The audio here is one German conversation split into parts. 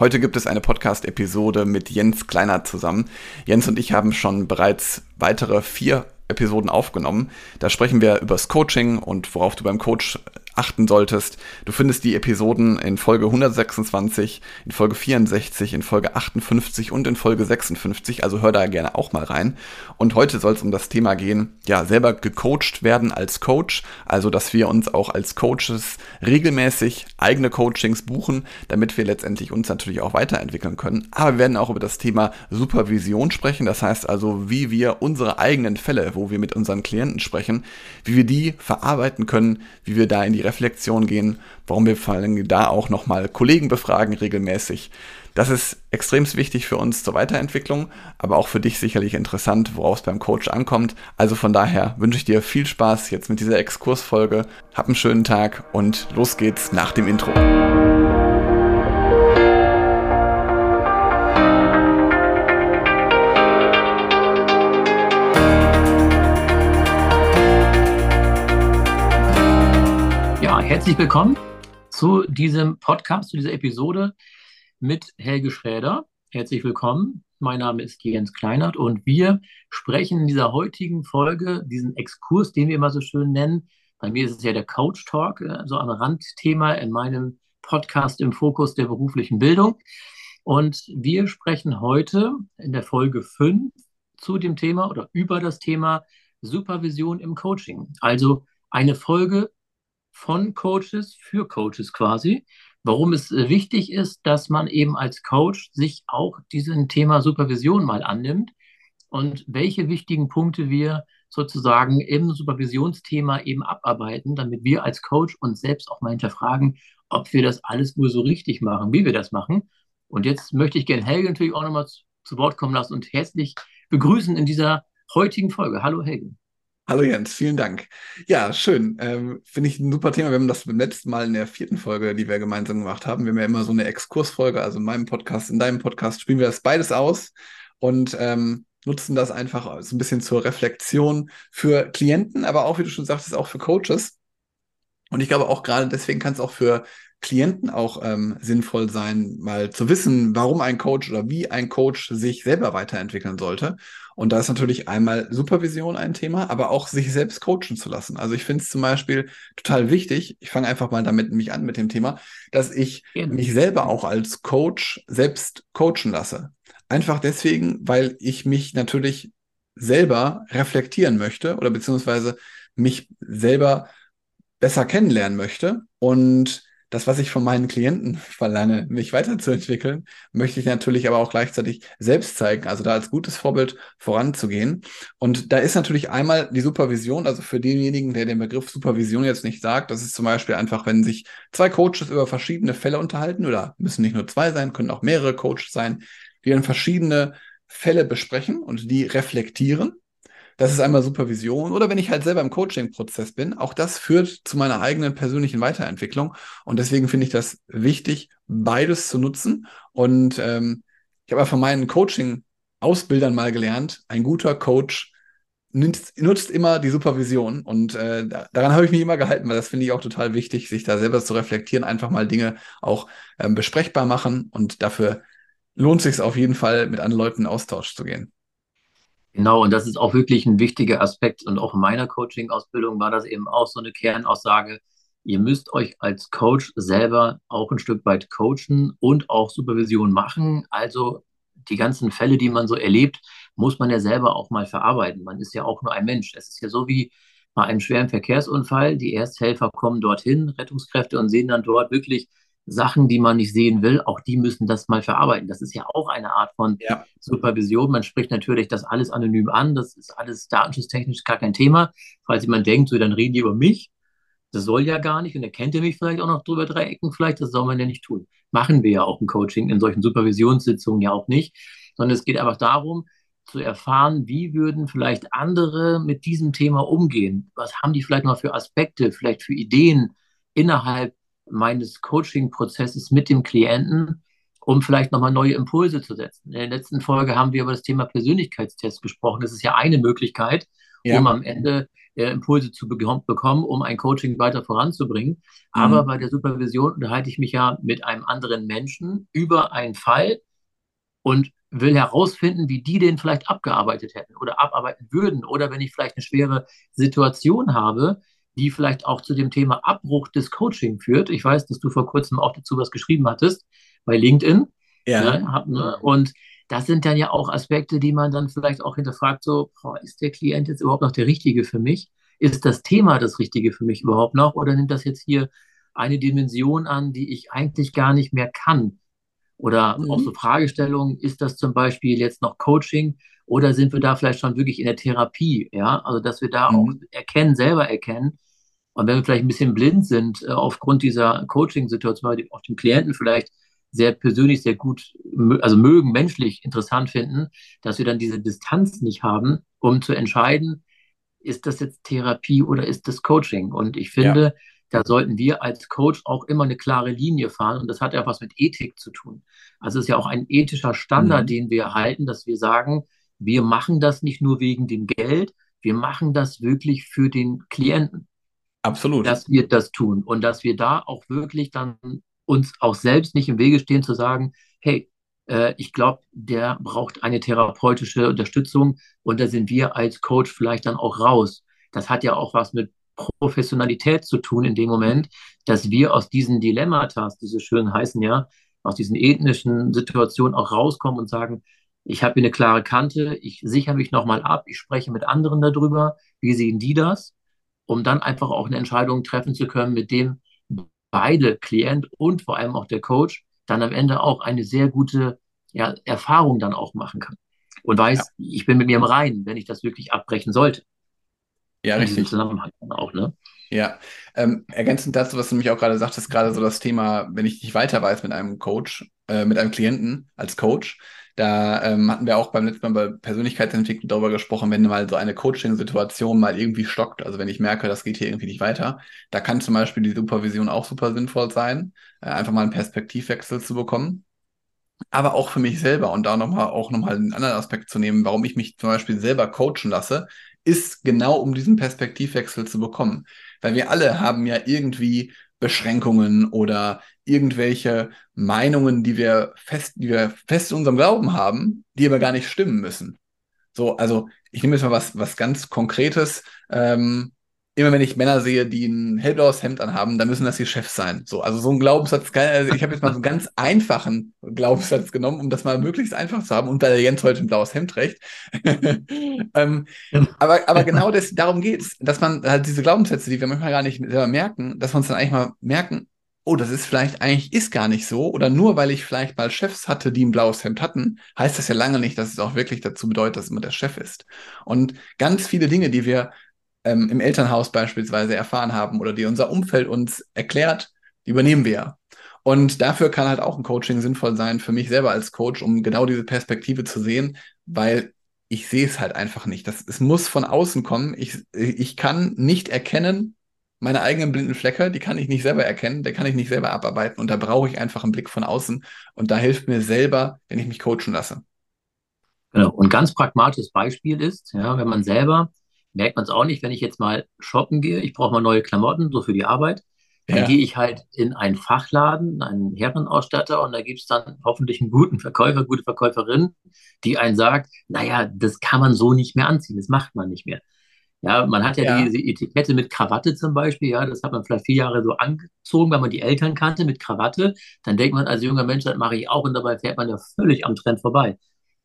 Heute gibt es eine Podcast-Episode mit Jens Kleiner zusammen. Jens und ich haben schon bereits weitere vier Episoden aufgenommen. Da sprechen wir übers Coaching und worauf du beim Coach achten solltest. Du findest die Episoden in Folge 126, in Folge 64, in Folge 58 und in Folge 56. Also hör da gerne auch mal rein. Und heute soll es um das Thema gehen, ja, selber gecoacht werden als Coach. Also, dass wir uns auch als Coaches regelmäßig eigene Coachings buchen, damit wir letztendlich uns natürlich auch weiterentwickeln können. Aber wir werden auch über das Thema Supervision sprechen. Das heißt also, wie wir unsere eigenen Fälle, wo wir mit unseren Klienten sprechen, wie wir die verarbeiten können, wie wir da in die Reflexion gehen, warum wir vor allem da auch nochmal Kollegen befragen regelmäßig. Das ist extrem wichtig für uns zur Weiterentwicklung, aber auch für dich sicherlich interessant, worauf es beim Coach ankommt. Also von daher wünsche ich dir viel Spaß jetzt mit dieser Exkursfolge. Hab einen schönen Tag und los geht's nach dem Intro. Herzlich willkommen zu diesem Podcast, zu dieser Episode mit Helge Schräder. Herzlich willkommen. Mein Name ist Jens Kleinert und wir sprechen in dieser heutigen Folge diesen Exkurs, den wir immer so schön nennen. Bei mir ist es ja der Couch Talk, äh, so ein Randthema in meinem Podcast im Fokus der beruflichen Bildung. Und wir sprechen heute in der Folge 5 zu dem Thema oder über das Thema Supervision im Coaching. Also eine Folge von Coaches für Coaches quasi. Warum es äh, wichtig ist, dass man eben als Coach sich auch diesem Thema Supervision mal annimmt und welche wichtigen Punkte wir sozusagen im Supervisionsthema eben abarbeiten, damit wir als Coach uns selbst auch mal hinterfragen, ob wir das alles nur so richtig machen, wie wir das machen. Und jetzt möchte ich gerne Helge natürlich auch nochmal zu, zu Wort kommen lassen und herzlich begrüßen in dieser heutigen Folge. Hallo Helge. Hallo Jens, vielen Dank. Ja, schön. Ähm, Finde ich ein super Thema. Wir haben das beim letzten Mal in der vierten Folge, die wir gemeinsam gemacht haben. Wir haben ja immer so eine Exkursfolge, also in meinem Podcast, in deinem Podcast spielen wir das beides aus und ähm, nutzen das einfach so ein bisschen zur Reflexion für Klienten, aber auch, wie du schon sagtest, auch für Coaches. Und ich glaube auch gerade deswegen kann es auch für Klienten auch ähm, sinnvoll sein, mal zu wissen, warum ein Coach oder wie ein Coach sich selber weiterentwickeln sollte. Und da ist natürlich einmal Supervision ein Thema, aber auch sich selbst coachen zu lassen. Also ich finde es zum Beispiel total wichtig, ich fange einfach mal damit mich an mit dem Thema, dass ich genau. mich selber auch als Coach selbst coachen lasse. Einfach deswegen, weil ich mich natürlich selber reflektieren möchte oder beziehungsweise mich selber besser kennenlernen möchte und das, was ich von meinen Klienten verlange, mich weiterzuentwickeln, möchte ich natürlich aber auch gleichzeitig selbst zeigen, also da als gutes Vorbild voranzugehen. Und da ist natürlich einmal die Supervision, also für denjenigen, der den Begriff Supervision jetzt nicht sagt, das ist zum Beispiel einfach, wenn sich zwei Coaches über verschiedene Fälle unterhalten, oder müssen nicht nur zwei sein, können auch mehrere Coaches sein, die dann verschiedene Fälle besprechen und die reflektieren das ist einmal Supervision. Oder wenn ich halt selber im Coaching-Prozess bin, auch das führt zu meiner eigenen persönlichen Weiterentwicklung. Und deswegen finde ich das wichtig, beides zu nutzen. Und ähm, ich habe von meinen Coaching-Ausbildern mal gelernt, ein guter Coach nutzt, nutzt immer die Supervision. Und äh, daran habe ich mich immer gehalten, weil das finde ich auch total wichtig, sich da selber zu reflektieren, einfach mal Dinge auch ähm, besprechbar machen. Und dafür lohnt sich auf jeden Fall, mit anderen Leuten in Austausch zu gehen. Genau, und das ist auch wirklich ein wichtiger Aspekt. Und auch in meiner Coaching-Ausbildung war das eben auch so eine Kernaussage. Ihr müsst euch als Coach selber auch ein Stück weit coachen und auch Supervision machen. Also die ganzen Fälle, die man so erlebt, muss man ja selber auch mal verarbeiten. Man ist ja auch nur ein Mensch. Es ist ja so wie bei einem schweren Verkehrsunfall. Die Ersthelfer kommen dorthin, Rettungskräfte, und sehen dann dort wirklich Sachen, die man nicht sehen will, auch die müssen das mal verarbeiten. Das ist ja auch eine Art von ja. Supervision. Man spricht natürlich das alles anonym an. Das ist alles datenschutztechnisch gar kein Thema. Falls jemand denkt, so dann reden die über mich. Das soll ja gar nicht. Und er kennt ja mich vielleicht auch noch drüber drei Ecken vielleicht. Das soll man ja nicht tun. Machen wir ja auch im Coaching, in solchen Supervisionssitzungen ja auch nicht. Sondern es geht einfach darum, zu erfahren, wie würden vielleicht andere mit diesem Thema umgehen? Was haben die vielleicht noch für Aspekte, vielleicht für Ideen innerhalb meines Coaching-Prozesses mit dem Klienten, um vielleicht nochmal neue Impulse zu setzen. In der letzten Folge haben wir über das Thema Persönlichkeitstest gesprochen. Das ist ja eine Möglichkeit, ja. um am Ende äh, Impulse zu bekommen, um ein Coaching weiter voranzubringen. Aber mhm. bei der Supervision unterhalte ich mich ja mit einem anderen Menschen über einen Fall und will herausfinden, wie die den vielleicht abgearbeitet hätten oder abarbeiten würden. Oder wenn ich vielleicht eine schwere Situation habe, die vielleicht auch zu dem Thema Abbruch des Coaching führt. Ich weiß, dass du vor kurzem auch dazu was geschrieben hattest bei LinkedIn. Ja. Ne, ne und das sind dann ja auch Aspekte, die man dann vielleicht auch hinterfragt, so, boah, ist der Klient jetzt überhaupt noch der Richtige für mich? Ist das Thema das Richtige für mich überhaupt noch? Oder nimmt das jetzt hier eine Dimension an, die ich eigentlich gar nicht mehr kann? Oder mhm. auch so Fragestellungen, ist das zum Beispiel jetzt noch Coaching oder sind wir da vielleicht schon wirklich in der Therapie? Ja, also dass wir da mhm. auch erkennen, selber erkennen. Und wenn wir vielleicht ein bisschen blind sind, äh, aufgrund dieser Coaching-Situation, weil auch den Klienten vielleicht sehr persönlich sehr gut, also mögen, menschlich interessant finden, dass wir dann diese Distanz nicht haben, um zu entscheiden, ist das jetzt Therapie oder ist das Coaching? Und ich finde, ja. Da sollten wir als Coach auch immer eine klare Linie fahren. Und das hat ja was mit Ethik zu tun. Also es ist ja auch ein ethischer Standard, mhm. den wir halten, dass wir sagen, wir machen das nicht nur wegen dem Geld, wir machen das wirklich für den Klienten. Absolut. Dass wir das tun und dass wir da auch wirklich dann uns auch selbst nicht im Wege stehen zu sagen, hey, äh, ich glaube, der braucht eine therapeutische Unterstützung und da sind wir als Coach vielleicht dann auch raus. Das hat ja auch was mit Professionalität zu tun in dem Moment, dass wir aus diesen Dilemmata, diese schönen heißen ja, aus diesen ethnischen Situationen auch rauskommen und sagen, ich habe hier eine klare Kante, ich sichere mich nochmal ab, ich spreche mit anderen darüber, wie sehen die das, um dann einfach auch eine Entscheidung treffen zu können, mit dem beide, Klient und vor allem auch der Coach, dann am Ende auch eine sehr gute ja, Erfahrung dann auch machen kann. Und weiß, ja. ich bin mit mir im Reinen, wenn ich das wirklich abbrechen sollte. Ja, In richtig. Zusammenhang auch, ne? Ja, ähm, ergänzend dazu, was du mich auch gerade sagtest, gerade so das Thema, wenn ich nicht weiter weiß mit einem Coach, äh, mit einem Klienten als Coach, da ähm, hatten wir auch beim letzten Mal bei Persönlichkeitsentwicklung darüber gesprochen, wenn mal so eine Coaching-Situation mal irgendwie stockt, also wenn ich merke, das geht hier irgendwie nicht weiter, da kann zum Beispiel die Supervision auch super sinnvoll sein, äh, einfach mal einen Perspektivwechsel zu bekommen. Aber auch für mich selber und da nochmal auch nochmal einen anderen Aspekt zu nehmen, warum ich mich zum Beispiel selber coachen lasse, ist genau um diesen Perspektivwechsel zu bekommen. Weil wir alle haben ja irgendwie Beschränkungen oder irgendwelche Meinungen, die wir fest, die wir fest in unserem Glauben haben, die aber gar nicht stimmen müssen. So, also ich nehme jetzt mal was, was ganz Konkretes. Ähm, immer wenn ich Männer sehe, die ein hellblaues Hemd anhaben, dann müssen das die Chefs sein. So, also so ein Glaubenssatz, also ich habe jetzt mal so einen ganz einfachen Glaubenssatz genommen, um das mal möglichst einfach zu haben, und weil der Jens heute ein blaues Hemd trägt. ähm, aber, aber genau das, darum geht's, dass man halt diese Glaubenssätze, die wir manchmal gar nicht selber merken, dass wir uns dann eigentlich mal merken, oh, das ist vielleicht eigentlich ist gar nicht so. Oder nur weil ich vielleicht mal Chefs hatte, die ein blaues Hemd hatten, heißt das ja lange nicht, dass es auch wirklich dazu bedeutet, dass immer der Chef ist. Und ganz viele Dinge, die wir ähm, im Elternhaus beispielsweise erfahren haben oder die unser Umfeld uns erklärt, die übernehmen wir. Und dafür kann halt auch ein Coaching sinnvoll sein für mich selber als Coach, um genau diese Perspektive zu sehen, weil ich sehe es halt einfach nicht. Das, es muss von außen kommen. Ich, ich kann nicht erkennen, meine eigenen blinden Flecke, die kann ich nicht selber erkennen, die kann ich nicht selber abarbeiten und da brauche ich einfach einen Blick von außen und da hilft mir selber, wenn ich mich coachen lasse. Genau. Und ganz pragmatisches Beispiel ist, ja, wenn man selber merkt man es auch nicht, wenn ich jetzt mal shoppen gehe, ich brauche mal neue Klamotten, so für die Arbeit. Dann ja. gehe ich halt in einen Fachladen, einen Herrenausstatter und da gibt es dann hoffentlich einen guten Verkäufer, gute Verkäuferin, die einen sagt, naja, das kann man so nicht mehr anziehen, das macht man nicht mehr. Ja, man hat ja, ja. diese Etikette mit Krawatte zum Beispiel, ja, das hat man vielleicht vier Jahre so angezogen, weil man die Eltern kannte mit Krawatte. Dann denkt man als junger Mensch, das mache ich auch und dabei fährt man ja völlig am Trend vorbei.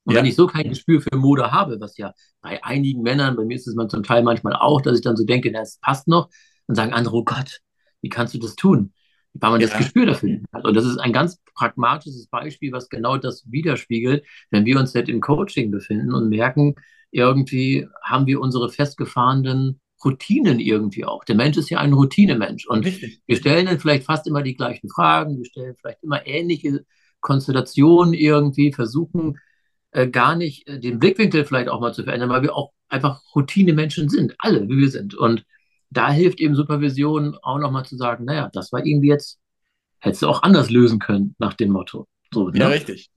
Und ja. wenn ich so kein Gespür für Mode habe, was ja bei einigen Männern, bei mir ist es zum Teil manchmal auch, dass ich dann so denke, das passt noch, und sagen andere, oh Gott, wie kannst du das tun? Weil man ja. das Gespür dafür hat. Und das ist ein ganz pragmatisches Beispiel, was genau das widerspiegelt, wenn wir uns jetzt im Coaching befinden und merken, irgendwie haben wir unsere festgefahrenen Routinen irgendwie auch. Der Mensch ist ja ein Routinemensch. Und Richtig. wir stellen dann vielleicht fast immer die gleichen Fragen, wir stellen vielleicht immer ähnliche Konstellationen irgendwie, versuchen äh, gar nicht äh, den Blickwinkel vielleicht auch mal zu verändern, weil wir auch einfach Routine-Menschen sind, alle, wie wir sind. Und da hilft eben Supervision auch nochmal zu sagen, naja, das war irgendwie jetzt, hättest du auch anders lösen können, nach dem Motto. So, ne? Ja, richtig.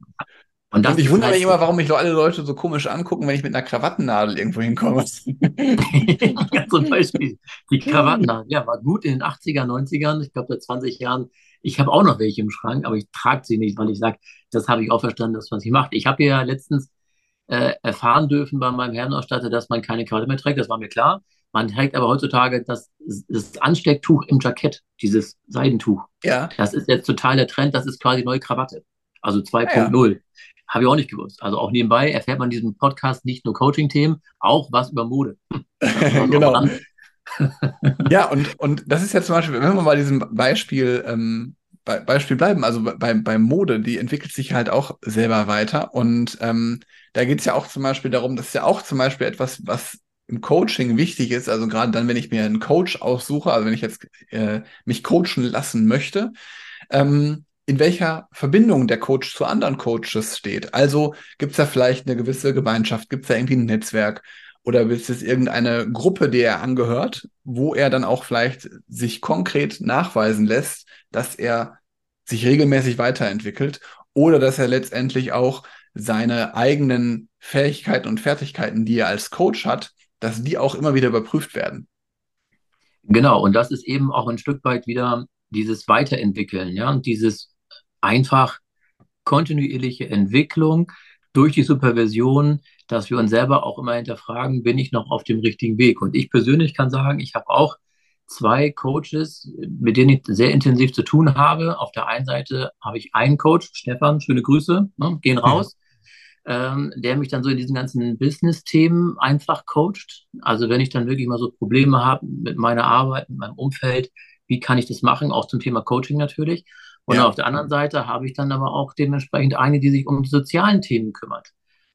Und, und ich wundere mich immer, warum mich alle Leute so komisch angucken, wenn ich mit einer Krawattennadel irgendwo hinkomme. ja, zum Beispiel. Die Krawattennadel, ja, war gut in den 80er, 90ern, ich glaube seit 20 Jahren. Ich habe auch noch welche im Schrank, aber ich trage sie nicht, weil ich sage, das habe ich auch verstanden, dass man sie macht. Ich habe ja letztens äh, erfahren dürfen bei meinem Herrenausstatter, dass man keine Krawatte mehr trägt, das war mir klar. Man trägt aber heutzutage das, das Anstecktuch im Jackett, dieses Seidentuch. Ja. Das ist jetzt total der Trend, das ist quasi neue Krawatte. Also 2.0. Ja. Habe ich auch nicht gewusst. Also auch nebenbei erfährt man in diesem Podcast nicht nur Coaching-Themen, auch was über Mode. genau. ja, und, und das ist ja zum Beispiel, wenn wir mal diesem Beispiel, ähm, Be Beispiel bleiben, also bei, bei Mode, die entwickelt sich halt auch selber weiter. Und ähm, da geht es ja auch zum Beispiel darum, das ist ja auch zum Beispiel etwas, was im Coaching wichtig ist, also gerade dann, wenn ich mir einen Coach aussuche, also wenn ich jetzt äh, mich coachen lassen möchte, ähm, in welcher Verbindung der Coach zu anderen Coaches steht. Also gibt es da vielleicht eine gewisse Gemeinschaft, gibt es da irgendwie ein Netzwerk oder ist es irgendeine Gruppe, der er angehört, wo er dann auch vielleicht sich konkret nachweisen lässt, dass er sich regelmäßig weiterentwickelt oder dass er letztendlich auch seine eigenen Fähigkeiten und Fertigkeiten, die er als Coach hat, dass die auch immer wieder überprüft werden. Genau, und das ist eben auch ein Stück weit wieder dieses Weiterentwickeln, ja, und dieses einfach kontinuierliche Entwicklung durch die Supervision, dass wir uns selber auch immer hinterfragen, bin ich noch auf dem richtigen Weg? Und ich persönlich kann sagen, ich habe auch zwei Coaches, mit denen ich sehr intensiv zu tun habe. Auf der einen Seite habe ich einen Coach, Stefan, schöne Grüße, ne, gehen raus, ähm, der mich dann so in diesen ganzen Business-Themen einfach coacht. Also wenn ich dann wirklich mal so Probleme habe mit meiner Arbeit, mit meinem Umfeld, wie kann ich das machen? Auch zum Thema Coaching natürlich. Und ja. auf der anderen Seite habe ich dann aber auch dementsprechend eine, die sich um die sozialen Themen kümmert.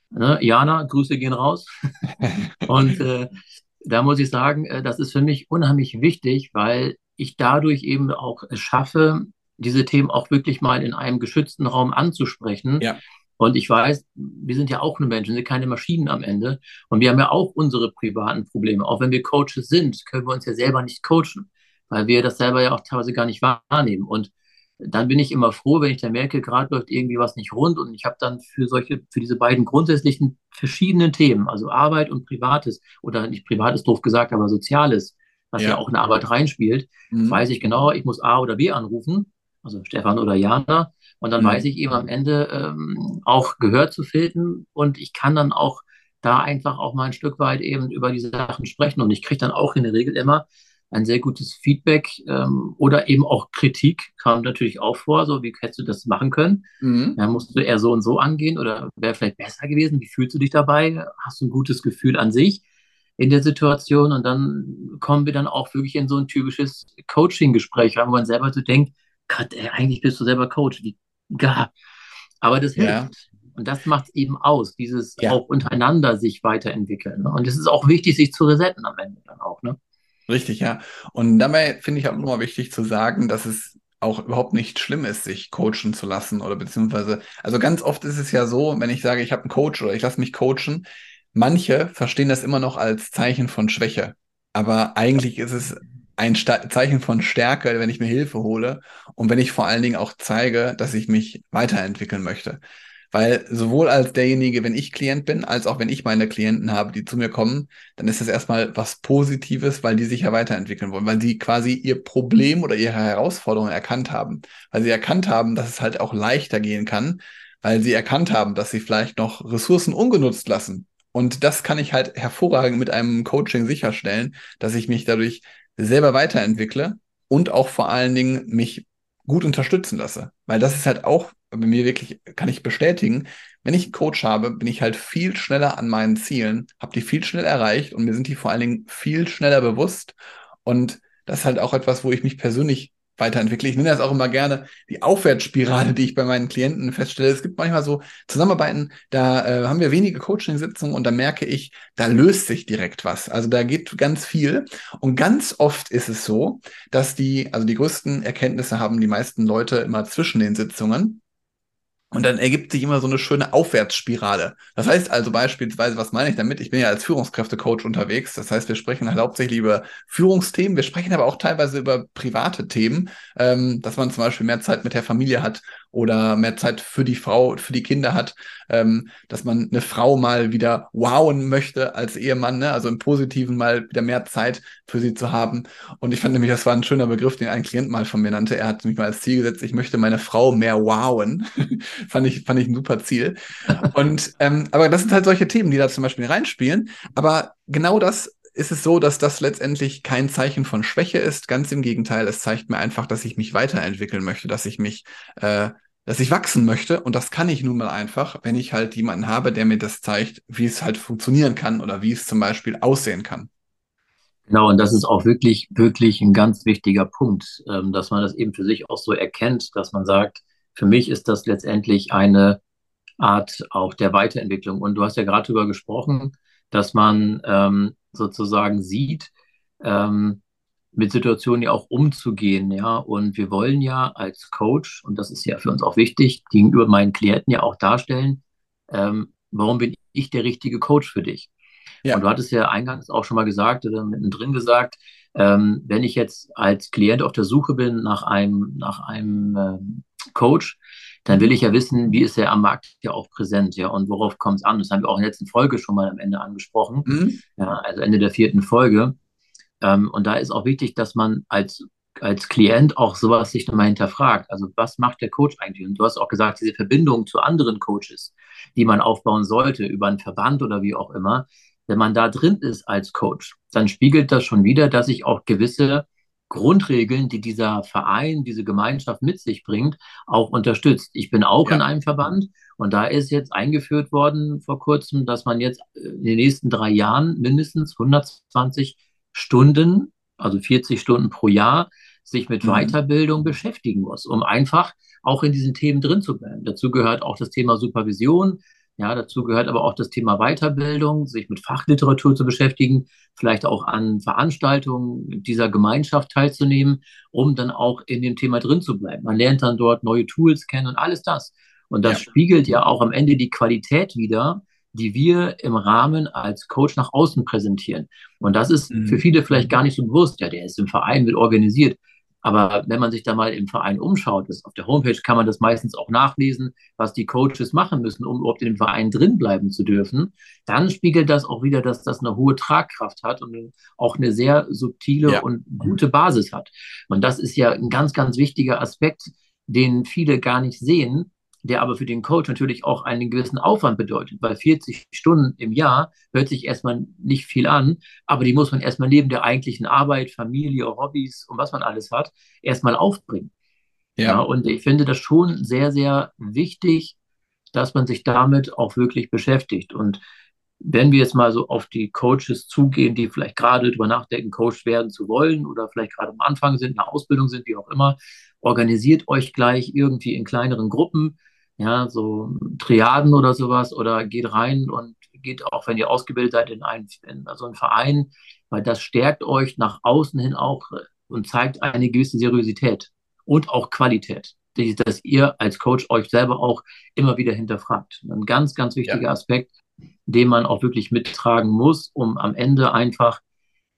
Ne? Jana, Grüße gehen raus. und äh, da muss ich sagen, äh, das ist für mich unheimlich wichtig, weil ich dadurch eben auch schaffe, diese Themen auch wirklich mal in einem geschützten Raum anzusprechen. Ja. Und ich weiß, wir sind ja auch nur Menschen, sind keine Maschinen am Ende. Und wir haben ja auch unsere privaten Probleme. Auch wenn wir Coaches sind, können wir uns ja selber nicht coachen, weil wir das selber ja auch teilweise gar nicht wahrnehmen. Und dann bin ich immer froh, wenn ich da merke, gerade läuft irgendwie was nicht rund und ich habe dann für solche, für diese beiden grundsätzlichen verschiedenen Themen, also Arbeit und Privates oder nicht Privates doof gesagt, aber Soziales, was ja, ja auch in Arbeit reinspielt, mhm. weiß ich genau, ich muss A oder B anrufen, also Stefan oder Jana, und dann mhm. weiß ich eben am Ende ähm, auch gehört zu finden und ich kann dann auch da einfach auch mal ein Stück weit eben über diese Sachen sprechen und ich kriege dann auch in der Regel immer ein sehr gutes Feedback ähm, oder eben auch Kritik kam natürlich auch vor, so wie hättest du das machen können? Mhm. Ja, musst du eher so und so angehen oder wäre vielleicht besser gewesen? Wie fühlst du dich dabei? Hast du ein gutes Gefühl an sich in der Situation? Und dann kommen wir dann auch wirklich in so ein typisches Coaching-Gespräch, wo man selber so denkt, Gott, ey, eigentlich bist du selber Coach. Wie, gar. Aber das hilft. Ja. Und das macht es eben aus, dieses ja. auch untereinander sich weiterentwickeln. Ne? Und es ist auch wichtig, sich zu resetten am Ende dann auch. Ne? Richtig, ja. Und dabei finde ich auch nochmal wichtig zu sagen, dass es auch überhaupt nicht schlimm ist, sich coachen zu lassen oder beziehungsweise, also ganz oft ist es ja so, wenn ich sage, ich habe einen Coach oder ich lasse mich coachen, manche verstehen das immer noch als Zeichen von Schwäche. Aber eigentlich ist es ein Sta Zeichen von Stärke, wenn ich mir Hilfe hole und wenn ich vor allen Dingen auch zeige, dass ich mich weiterentwickeln möchte. Weil sowohl als derjenige, wenn ich Klient bin, als auch wenn ich meine Klienten habe, die zu mir kommen, dann ist das erstmal was Positives, weil die sich ja weiterentwickeln wollen, weil sie quasi ihr Problem oder ihre Herausforderung erkannt haben. Weil sie erkannt haben, dass es halt auch leichter gehen kann, weil sie erkannt haben, dass sie vielleicht noch Ressourcen ungenutzt lassen. Und das kann ich halt hervorragend mit einem Coaching sicherstellen, dass ich mich dadurch selber weiterentwickle und auch vor allen Dingen mich gut unterstützen lasse. Weil das ist halt auch bei mir wirklich, kann ich bestätigen, wenn ich einen Coach habe, bin ich halt viel schneller an meinen Zielen, habe die viel schneller erreicht und mir sind die vor allen Dingen viel schneller bewusst. Und das ist halt auch etwas, wo ich mich persönlich weiterentwickle. Ich nenne das auch immer gerne die Aufwärtsspirale, die ich bei meinen Klienten feststelle. Es gibt manchmal so Zusammenarbeiten, da äh, haben wir wenige Coaching-Sitzungen und da merke ich, da löst sich direkt was. Also da geht ganz viel. Und ganz oft ist es so, dass die, also die größten Erkenntnisse haben die meisten Leute immer zwischen den Sitzungen. Und dann ergibt sich immer so eine schöne Aufwärtsspirale. Das heißt also beispielsweise, was meine ich damit? Ich bin ja als Führungskräftecoach unterwegs. Das heißt, wir sprechen halt hauptsächlich über Führungsthemen. Wir sprechen aber auch teilweise über private Themen, ähm, dass man zum Beispiel mehr Zeit mit der Familie hat oder mehr Zeit für die Frau, für die Kinder hat, ähm, dass man eine Frau mal wieder wowen möchte als Ehemann, ne? also im Positiven mal wieder mehr Zeit für sie zu haben. Und ich fand nämlich, das war ein schöner Begriff, den ein Klient mal von mir nannte. Er hat mich mal als Ziel gesetzt, ich möchte meine Frau mehr wowen. fand ich, fand ich ein super Ziel. Und ähm, aber das sind halt solche Themen, die da zum Beispiel reinspielen. Aber genau das ist es so, dass das letztendlich kein Zeichen von Schwäche ist. Ganz im Gegenteil, es zeigt mir einfach, dass ich mich weiterentwickeln möchte, dass ich mich, äh, dass ich wachsen möchte. Und das kann ich nun mal einfach, wenn ich halt jemanden habe, der mir das zeigt, wie es halt funktionieren kann oder wie es zum Beispiel aussehen kann. Genau, und das ist auch wirklich, wirklich ein ganz wichtiger Punkt, ähm, dass man das eben für sich auch so erkennt, dass man sagt, für mich ist das letztendlich eine Art auch der Weiterentwicklung. Und du hast ja gerade darüber gesprochen, dass man ähm, sozusagen sieht, ähm, mit Situationen ja auch umzugehen, ja. Und wir wollen ja als Coach, und das ist ja für uns auch wichtig, gegenüber meinen Klienten ja auch darstellen, ähm, warum bin ich der richtige Coach für dich? Ja. Und du hattest ja eingangs auch schon mal gesagt oder mittendrin gesagt, ähm, wenn ich jetzt als Klient auf der Suche bin nach einem, nach einem ähm, Coach, dann will ich ja wissen, wie ist er am Markt ja auch präsent, ja, und worauf kommt es an? Das haben wir auch in der letzten Folge schon mal am Ende angesprochen, mhm. ja, also Ende der vierten Folge. Ähm, und da ist auch wichtig, dass man als, als Klient auch sowas sich nochmal hinterfragt. Also, was macht der Coach eigentlich? Und du hast auch gesagt, diese Verbindung zu anderen Coaches, die man aufbauen sollte, über einen Verband oder wie auch immer, wenn man da drin ist als Coach, dann spiegelt das schon wieder, dass ich auch gewisse Grundregeln, die dieser Verein, diese Gemeinschaft mit sich bringt, auch unterstützt. Ich bin auch ja. in einem Verband und da ist jetzt eingeführt worden vor kurzem, dass man jetzt in den nächsten drei Jahren mindestens 120 Stunden, also 40 Stunden pro Jahr, sich mit mhm. Weiterbildung beschäftigen muss, um einfach auch in diesen Themen drin zu bleiben. Dazu gehört auch das Thema Supervision, ja, dazu gehört aber auch das Thema Weiterbildung, sich mit Fachliteratur zu beschäftigen, vielleicht auch an Veranstaltungen dieser Gemeinschaft teilzunehmen, um dann auch in dem Thema drin zu bleiben. Man lernt dann dort neue Tools kennen und alles das. Und das ja. spiegelt ja auch am Ende die Qualität wieder, die wir im Rahmen als Coach nach außen präsentieren. Und das ist mhm. für viele vielleicht gar nicht so bewusst. Ja, der ist im Verein, wird organisiert. Aber wenn man sich da mal im Verein umschaut, ist, auf der Homepage kann man das meistens auch nachlesen, was die Coaches machen müssen, um überhaupt in dem Verein drin bleiben zu dürfen, dann spiegelt das auch wieder, dass das eine hohe Tragkraft hat und auch eine sehr subtile ja. und gute Basis hat. Und das ist ja ein ganz, ganz wichtiger Aspekt, den viele gar nicht sehen, der aber für den Coach natürlich auch einen gewissen Aufwand bedeutet, weil 40 Stunden im Jahr hört sich erstmal nicht viel an, aber die muss man erstmal neben der eigentlichen Arbeit, Familie, Hobbys und was man alles hat, erstmal aufbringen. Ja. ja. und ich finde das schon sehr, sehr wichtig, dass man sich damit auch wirklich beschäftigt. Und wenn wir jetzt mal so auf die Coaches zugehen, die vielleicht gerade darüber nachdenken, Coach werden zu wollen oder vielleicht gerade am Anfang sind, in der Ausbildung sind, wie auch immer, organisiert euch gleich irgendwie in kleineren Gruppen, ja, so Triaden oder sowas, oder geht rein und geht auch, wenn ihr ausgebildet seid, in einen, in so einen Verein, weil das stärkt euch nach außen hin auch äh, und zeigt eine gewisse Seriosität und auch Qualität, dass ihr als Coach euch selber auch immer wieder hinterfragt. Ein ganz, ganz wichtiger ja. Aspekt, den man auch wirklich mittragen muss, um am Ende einfach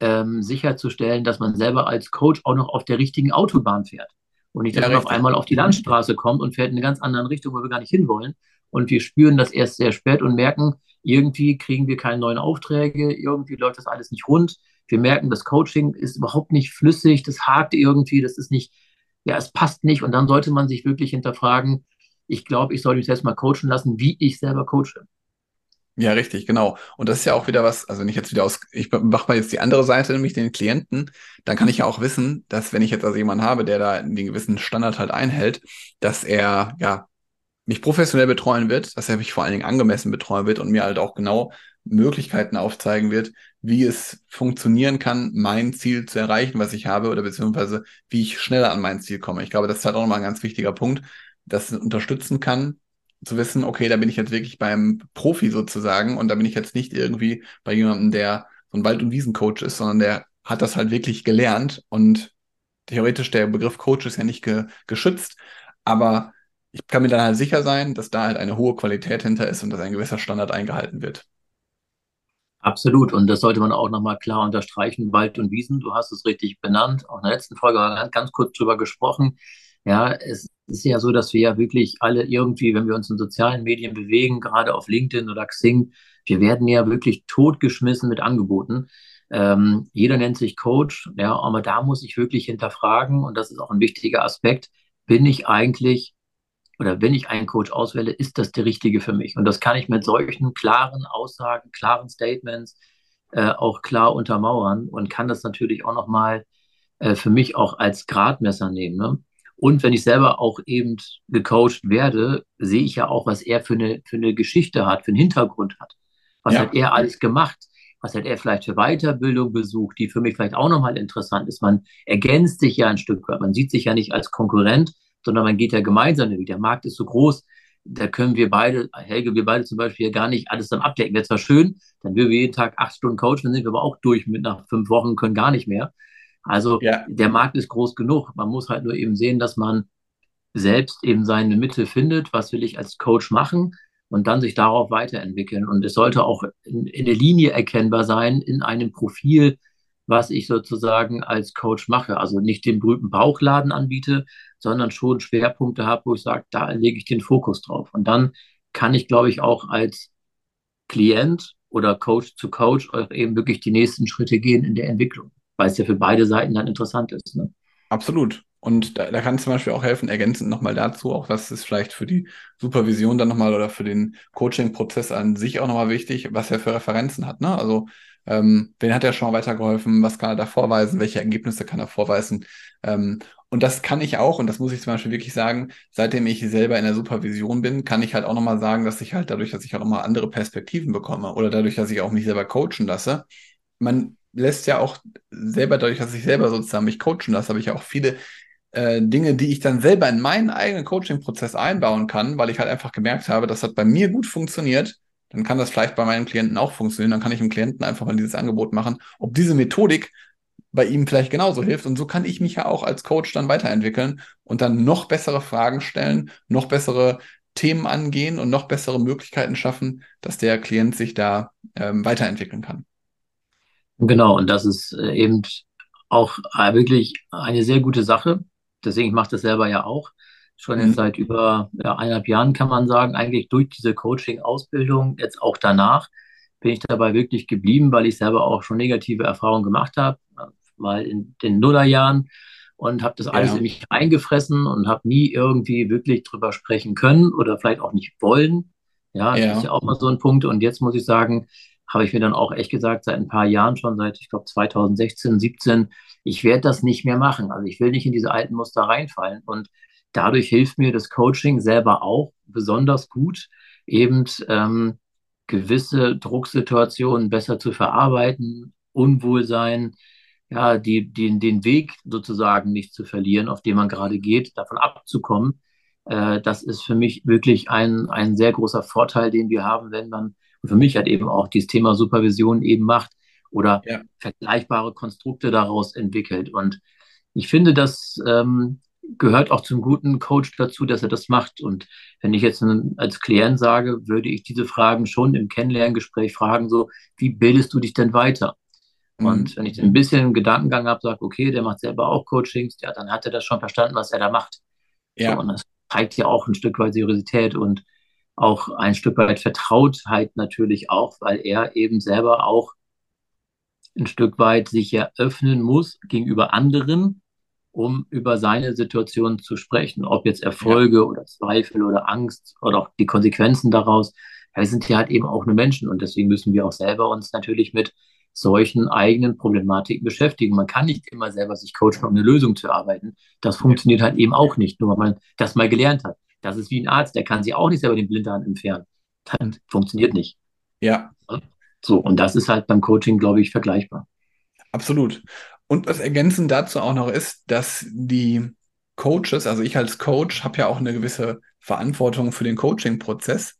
ähm, sicherzustellen, dass man selber als Coach auch noch auf der richtigen Autobahn fährt und nicht, dass ja, man auf einmal auf die Landstraße kommt und fährt in eine ganz andere Richtung, wo wir gar nicht hinwollen. Und wir spüren das erst sehr spät und merken, irgendwie kriegen wir keine neuen Aufträge, irgendwie läuft das alles nicht rund. Wir merken, das Coaching ist überhaupt nicht flüssig, das hakt irgendwie, das ist nicht, ja, es passt nicht. Und dann sollte man sich wirklich hinterfragen, ich glaube, ich sollte mich selbst mal coachen lassen, wie ich selber coache. Ja, richtig, genau. Und das ist ja auch wieder was, also wenn ich jetzt wieder aus, ich mache mal jetzt die andere Seite, nämlich den Klienten, dann kann ich ja auch wissen, dass wenn ich jetzt also jemanden habe, der da den gewissen Standard halt einhält, dass er ja mich professionell betreuen wird, dass er mich vor allen Dingen angemessen betreuen wird und mir halt auch genau Möglichkeiten aufzeigen wird, wie es funktionieren kann, mein Ziel zu erreichen, was ich habe, oder beziehungsweise wie ich schneller an mein Ziel komme. Ich glaube, das ist halt auch nochmal ein ganz wichtiger Punkt, dass es unterstützen kann, zu wissen, okay, da bin ich jetzt wirklich beim Profi sozusagen und da bin ich jetzt nicht irgendwie bei jemandem, der so ein Wald- und Wiesencoach ist, sondern der hat das halt wirklich gelernt und theoretisch der Begriff Coach ist ja nicht ge geschützt, aber ich kann mir dann halt sicher sein, dass da halt eine hohe Qualität hinter ist und dass ein gewisser Standard eingehalten wird. Absolut. Und das sollte man auch nochmal klar unterstreichen. Wald und Wiesen, du hast es richtig benannt. Auch in der letzten Folge haben wir ganz kurz drüber gesprochen. Ja, es es ist ja so, dass wir ja wirklich alle irgendwie, wenn wir uns in sozialen Medien bewegen, gerade auf LinkedIn oder Xing, wir werden ja wirklich totgeschmissen mit Angeboten. Ähm, jeder nennt sich Coach, ja, aber da muss ich wirklich hinterfragen, und das ist auch ein wichtiger Aspekt, bin ich eigentlich oder wenn ich einen Coach auswähle, ist das der richtige für mich? Und das kann ich mit solchen klaren Aussagen, klaren Statements äh, auch klar untermauern und kann das natürlich auch nochmal äh, für mich auch als Gradmesser nehmen. Ne? Und wenn ich selber auch eben gecoacht werde, sehe ich ja auch, was er für eine, für eine Geschichte hat, für einen Hintergrund hat. Was ja. hat er alles gemacht? Was hat er vielleicht für Weiterbildung besucht, die für mich vielleicht auch nochmal interessant ist? Man ergänzt sich ja ein Stück weit. Man sieht sich ja nicht als Konkurrent, sondern man geht ja gemeinsam den Weg. Der Markt ist so groß, da können wir beide, Helge, wir beide zum Beispiel gar nicht alles dann abdecken. Wäre zwar schön, dann würden wir jeden Tag acht Stunden coachen, dann sind wir aber auch durch mit nach fünf Wochen, können gar nicht mehr. Also ja. der Markt ist groß genug. Man muss halt nur eben sehen, dass man selbst eben seine Mittel findet, was will ich als Coach machen und dann sich darauf weiterentwickeln. Und es sollte auch in, in der Linie erkennbar sein, in einem Profil, was ich sozusagen als Coach mache. Also nicht den berühmten Bauchladen anbiete, sondern schon Schwerpunkte habe, wo ich sage, da lege ich den Fokus drauf. Und dann kann ich, glaube ich, auch als Klient oder Coach zu Coach eben wirklich die nächsten Schritte gehen in der Entwicklung weil es ja für beide Seiten dann interessant ist. Ne? Absolut. Und da, da kann zum Beispiel auch helfen, ergänzend nochmal dazu, auch was ist vielleicht für die Supervision dann nochmal oder für den Coaching-Prozess an sich auch nochmal wichtig, was er für Referenzen hat. Ne? Also ähm, wen hat er schon mal weitergeholfen, was kann er da vorweisen, welche Ergebnisse kann er vorweisen. Ähm, und das kann ich auch, und das muss ich zum Beispiel wirklich sagen, seitdem ich selber in der Supervision bin, kann ich halt auch nochmal sagen, dass ich halt dadurch, dass ich auch nochmal andere Perspektiven bekomme oder dadurch, dass ich auch mich selber coachen lasse, man lässt ja auch selber, dadurch, dass ich selber sozusagen mich coachen lasse, habe ich ja auch viele äh, Dinge, die ich dann selber in meinen eigenen Coaching-Prozess einbauen kann, weil ich halt einfach gemerkt habe, das hat bei mir gut funktioniert. Dann kann das vielleicht bei meinem Klienten auch funktionieren. Dann kann ich dem Klienten einfach mal dieses Angebot machen, ob diese Methodik bei ihm vielleicht genauso hilft. Und so kann ich mich ja auch als Coach dann weiterentwickeln und dann noch bessere Fragen stellen, noch bessere Themen angehen und noch bessere Möglichkeiten schaffen, dass der Klient sich da ähm, weiterentwickeln kann. Genau, und das ist äh, eben auch äh, wirklich eine sehr gute Sache. Deswegen, ich mache das selber ja auch. Schon jetzt mhm. seit über ja, eineinhalb Jahren kann man sagen, eigentlich durch diese Coaching-Ausbildung, jetzt auch danach, bin ich dabei wirklich geblieben, weil ich selber auch schon negative Erfahrungen gemacht habe, mal in den Nullerjahren und habe das alles ja. in mich eingefressen und habe nie irgendwie wirklich drüber sprechen können oder vielleicht auch nicht wollen. Ja, das ja. ist ja auch mal so ein Punkt. Und jetzt muss ich sagen, habe ich mir dann auch echt gesagt, seit ein paar Jahren schon, seit ich glaube 2016, 17, ich werde das nicht mehr machen. Also ich will nicht in diese alten Muster reinfallen. Und dadurch hilft mir das Coaching selber auch besonders gut, eben ähm, gewisse Drucksituationen besser zu verarbeiten, Unwohlsein, ja, die, die, den Weg sozusagen nicht zu verlieren, auf dem man gerade geht, davon abzukommen. Äh, das ist für mich wirklich ein, ein sehr großer Vorteil, den wir haben, wenn man und für mich hat eben auch dieses Thema Supervision eben macht oder ja. vergleichbare Konstrukte daraus entwickelt. Und ich finde, das ähm, gehört auch zum guten Coach dazu, dass er das macht. Und wenn ich jetzt als Klient sage, würde ich diese Fragen schon im Kennenlerngespräch fragen, so, wie bildest du dich denn weiter? Mhm. Und wenn ich ein bisschen einen Gedankengang habe, sage, okay, der macht selber auch Coachings, ja, dann hat er das schon verstanden, was er da macht. Ja. So, und das zeigt ja auch ein Stück weit Seriosität und auch ein Stück weit Vertrautheit natürlich auch, weil er eben selber auch ein Stück weit sich ja öffnen muss gegenüber anderen, um über seine Situation zu sprechen, ob jetzt Erfolge ja. oder Zweifel oder Angst oder auch die Konsequenzen daraus. Ja, wir sind ja halt eben auch nur Menschen und deswegen müssen wir auch selber uns natürlich mit solchen eigenen Problematiken beschäftigen. Man kann nicht immer selber sich coachen, um eine Lösung zu erarbeiten. Das funktioniert halt eben auch nicht, nur weil man das mal gelernt hat. Das ist wie ein Arzt, der kann sich auch nicht selber den Blinddarm entfernen. Das funktioniert nicht. Ja. So, und das ist halt beim Coaching, glaube ich, vergleichbar. Absolut. Und was ergänzend dazu auch noch ist, dass die Coaches, also ich als Coach, habe ja auch eine gewisse Verantwortung für den Coaching-Prozess.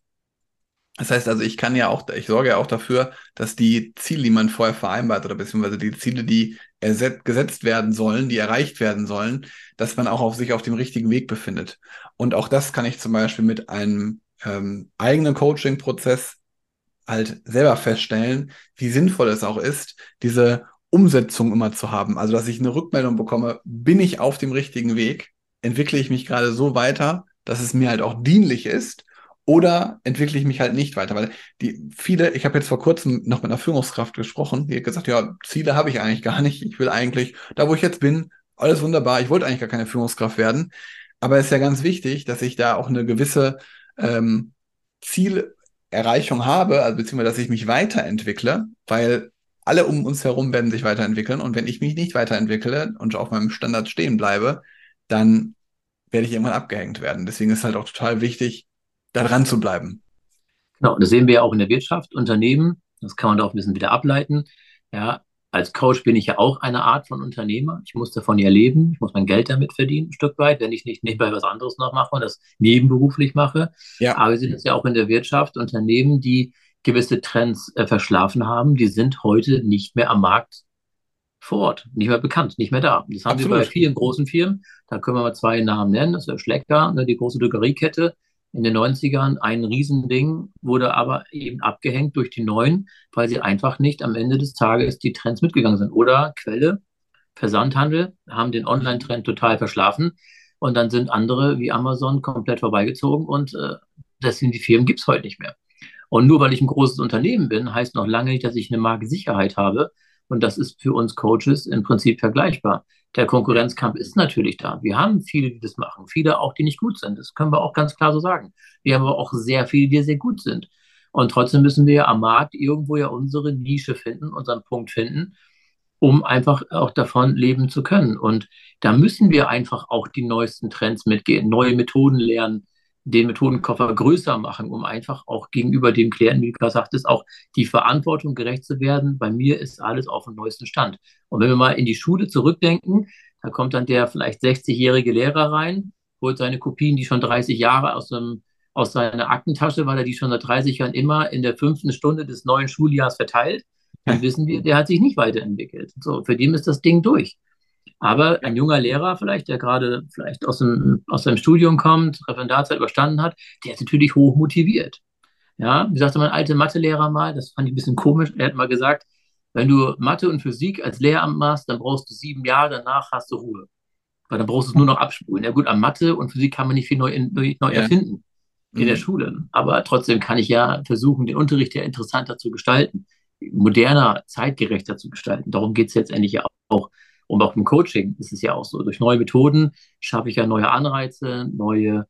Das heißt also, ich kann ja auch, ich sorge ja auch dafür, dass die Ziele, die man vorher vereinbart oder beziehungsweise die Ziele, die gesetzt werden sollen, die erreicht werden sollen, dass man auch auf sich auf dem richtigen Weg befindet. Und auch das kann ich zum Beispiel mit einem ähm, eigenen Coaching-Prozess halt selber feststellen, wie sinnvoll es auch ist, diese Umsetzung immer zu haben. Also, dass ich eine Rückmeldung bekomme, bin ich auf dem richtigen Weg? entwickle ich mich gerade so weiter, dass es mir halt auch dienlich ist oder entwickle ich mich halt nicht weiter? Weil die viele, ich habe jetzt vor kurzem noch mit einer Führungskraft gesprochen, die hat gesagt, ja, Ziele habe ich eigentlich gar nicht. Ich will eigentlich, da wo ich jetzt bin, alles wunderbar. Ich wollte eigentlich gar keine Führungskraft werden. Aber es ist ja ganz wichtig, dass ich da auch eine gewisse ähm, Zielerreichung habe, also beziehungsweise dass ich mich weiterentwickle, weil alle um uns herum werden sich weiterentwickeln. Und wenn ich mich nicht weiterentwickle und auf meinem Standard stehen bleibe, dann werde ich irgendwann abgehängt werden. Deswegen ist halt auch total wichtig, da dran zu bleiben. Genau, und das sehen wir ja auch in der Wirtschaft, Unternehmen, das kann man da auch ein bisschen wieder ableiten. Ja, als Coach bin ich ja auch eine Art von Unternehmer. Ich muss davon ja leben, ich muss mein Geld damit verdienen, ein Stück weit, wenn ich nicht nebenbei was anderes noch mache und das nebenberuflich mache. Ja. Aber wir sehen das ja auch in der Wirtschaft, Unternehmen, die gewisse Trends äh, verschlafen haben, die sind heute nicht mehr am Markt vor Ort, nicht mehr bekannt, nicht mehr da. Das haben Absolut. wir bei vielen großen Firmen. Da können wir mal zwei Namen nennen. Das ist der Schlecker, ne, die große Drogeriekette in den 90ern ein Riesending, wurde aber eben abgehängt durch die Neuen, weil sie einfach nicht am Ende des Tages die Trends mitgegangen sind. Oder Quelle, Versandhandel, haben den Online-Trend total verschlafen und dann sind andere wie Amazon komplett vorbeigezogen und äh, deswegen die Firmen gibt es heute nicht mehr. Und nur weil ich ein großes Unternehmen bin, heißt noch lange nicht, dass ich eine Markensicherheit habe. Und das ist für uns Coaches im Prinzip vergleichbar der Konkurrenzkampf ist natürlich da. Wir haben viele, die das machen, viele auch, die nicht gut sind. Das können wir auch ganz klar so sagen. Wir haben aber auch sehr viele, die sehr gut sind. Und trotzdem müssen wir am Markt irgendwo ja unsere Nische finden, unseren Punkt finden, um einfach auch davon leben zu können. Und da müssen wir einfach auch die neuesten Trends mitgehen, neue Methoden lernen, den Methodenkoffer größer machen, um einfach auch gegenüber dem Klienten, wie du gerade sagtest, auch die Verantwortung gerecht zu werden. Bei mir ist alles auf dem neuesten Stand. Und wenn wir mal in die Schule zurückdenken, da kommt dann der vielleicht 60-jährige Lehrer rein, holt seine Kopien, die schon 30 Jahre aus, dem, aus seiner Aktentasche, weil er die schon seit 30 Jahren immer in der fünften Stunde des neuen Schuljahres verteilt, dann wissen wir, der hat sich nicht weiterentwickelt. So, für den ist das Ding durch. Aber ein junger Lehrer vielleicht, der gerade vielleicht aus, dem, aus seinem Studium kommt, Referendarzeit überstanden hat, der ist natürlich hoch motiviert. Ja, wie sagte mein alter Mathelehrer mal, das fand ich ein bisschen komisch, er hat mal gesagt, wenn du Mathe und Physik als Lehramt machst, dann brauchst du sieben Jahre, danach hast du Ruhe. Weil dann brauchst du es nur noch abspulen. Ja gut, an Mathe und Physik kann man nicht viel neu, neu, neu ja. erfinden in mhm. der Schule. Aber trotzdem kann ich ja versuchen, den Unterricht ja interessanter zu gestalten, moderner, zeitgerechter zu gestalten. Darum geht es letztendlich ja auch. Und auch im Coaching ist es ja auch so. Durch neue Methoden schaffe ich ja neue Anreize, neue,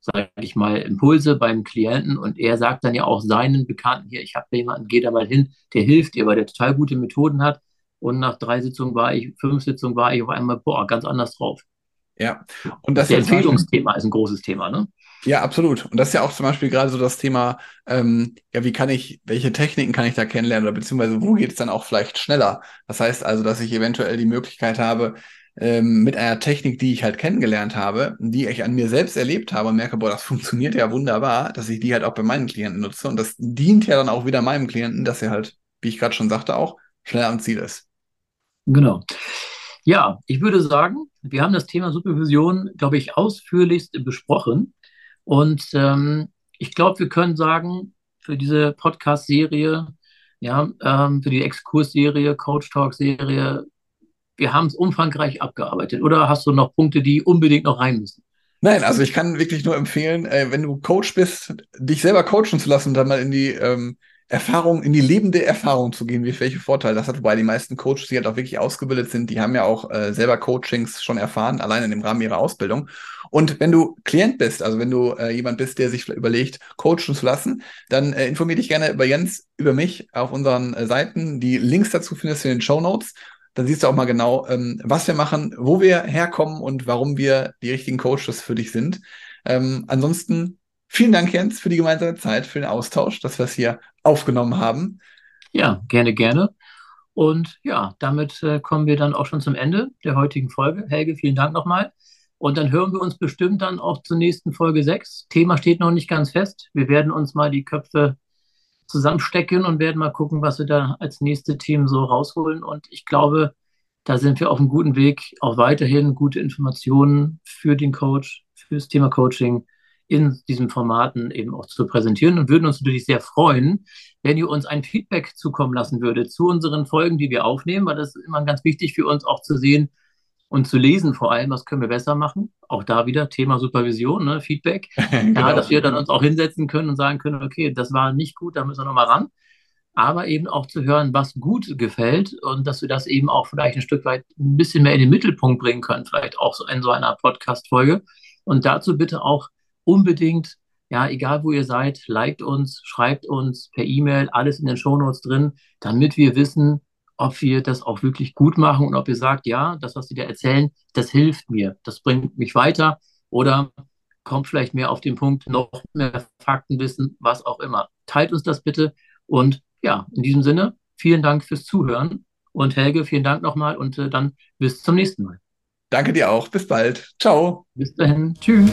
sage ich mal, Impulse beim Klienten. Und er sagt dann ja auch seinen Bekannten hier, ich habe da jemanden, geh da mal hin, der hilft dir, weil der total gute Methoden hat. Und nach drei Sitzungen war ich, fünf Sitzungen war ich auf einmal, boah, ganz anders drauf. Ja, und das, das Empfehlungsthema ist ein großes Thema, ne? Ja, absolut. Und das ist ja auch zum Beispiel gerade so das Thema, ähm, ja, wie kann ich, welche Techniken kann ich da kennenlernen oder beziehungsweise wo geht es dann auch vielleicht schneller? Das heißt also, dass ich eventuell die Möglichkeit habe, ähm, mit einer Technik, die ich halt kennengelernt habe, die ich an mir selbst erlebt habe und merke, boah, das funktioniert ja wunderbar, dass ich die halt auch bei meinen Klienten nutze. Und das dient ja dann auch wieder meinem Klienten, dass er halt, wie ich gerade schon sagte, auch schneller am Ziel ist. Genau. Ja, ich würde sagen, wir haben das Thema Supervision, glaube ich, ausführlichst besprochen. Und ähm, ich glaube, wir können sagen, für diese Podcast-Serie, ja, ähm, für die Exkurs-Serie, Coach Talk-Serie, wir haben es umfangreich abgearbeitet. Oder hast du noch Punkte, die unbedingt noch rein müssen? Nein, also ich kann wirklich nur empfehlen, äh, wenn du Coach bist, dich selber coachen zu lassen und dann mal in die ähm, Erfahrung, in die lebende Erfahrung zu gehen, wie welche Vorteile das hat, wobei die meisten Coaches, die halt auch wirklich ausgebildet sind, die haben ja auch äh, selber Coachings schon erfahren, allein in dem Rahmen ihrer Ausbildung. Und wenn du Klient bist, also wenn du äh, jemand bist, der sich überlegt, coachen zu lassen, dann äh, informier dich gerne über Jens, über mich auf unseren äh, Seiten. Die Links dazu findest du in den Show Notes. Dann siehst du auch mal genau, ähm, was wir machen, wo wir herkommen und warum wir die richtigen Coaches für dich sind. Ähm, ansonsten Vielen Dank, Jens, für die gemeinsame Zeit, für den Austausch, dass wir es hier aufgenommen haben. Ja, gerne, gerne. Und ja, damit äh, kommen wir dann auch schon zum Ende der heutigen Folge. Helge, vielen Dank nochmal. Und dann hören wir uns bestimmt dann auch zur nächsten Folge 6. Thema steht noch nicht ganz fest. Wir werden uns mal die Köpfe zusammenstecken und werden mal gucken, was wir da als nächste Themen so rausholen. Und ich glaube, da sind wir auf einem guten Weg, auch weiterhin gute Informationen für den Coach, fürs Thema Coaching in diesen Formaten eben auch zu präsentieren und würden uns natürlich sehr freuen, wenn ihr uns ein Feedback zukommen lassen würdet zu unseren Folgen, die wir aufnehmen, weil das ist immer ganz wichtig für uns auch zu sehen, und zu lesen vor allem, was können wir besser machen. Auch da wieder Thema Supervision, ne, Feedback. genau. Ja, dass wir dann uns auch hinsetzen können und sagen können, okay, das war nicht gut, da müssen wir nochmal ran. Aber eben auch zu hören, was gut gefällt und dass wir das eben auch vielleicht ein Stück weit ein bisschen mehr in den Mittelpunkt bringen können, vielleicht auch so in so einer Podcast-Folge. Und dazu bitte auch unbedingt, ja, egal wo ihr seid, liked uns, schreibt uns per E-Mail, alles in den Shownotes drin, damit wir wissen, ob wir das auch wirklich gut machen und ob ihr sagt, ja, das, was sie da erzählen, das hilft mir, das bringt mich weiter oder kommt vielleicht mehr auf den Punkt, noch mehr Faktenwissen, was auch immer. Teilt uns das bitte und ja, in diesem Sinne, vielen Dank fürs Zuhören und Helge, vielen Dank nochmal und äh, dann bis zum nächsten Mal. Danke dir auch. Bis bald. Ciao. Bis dahin. Tschüss.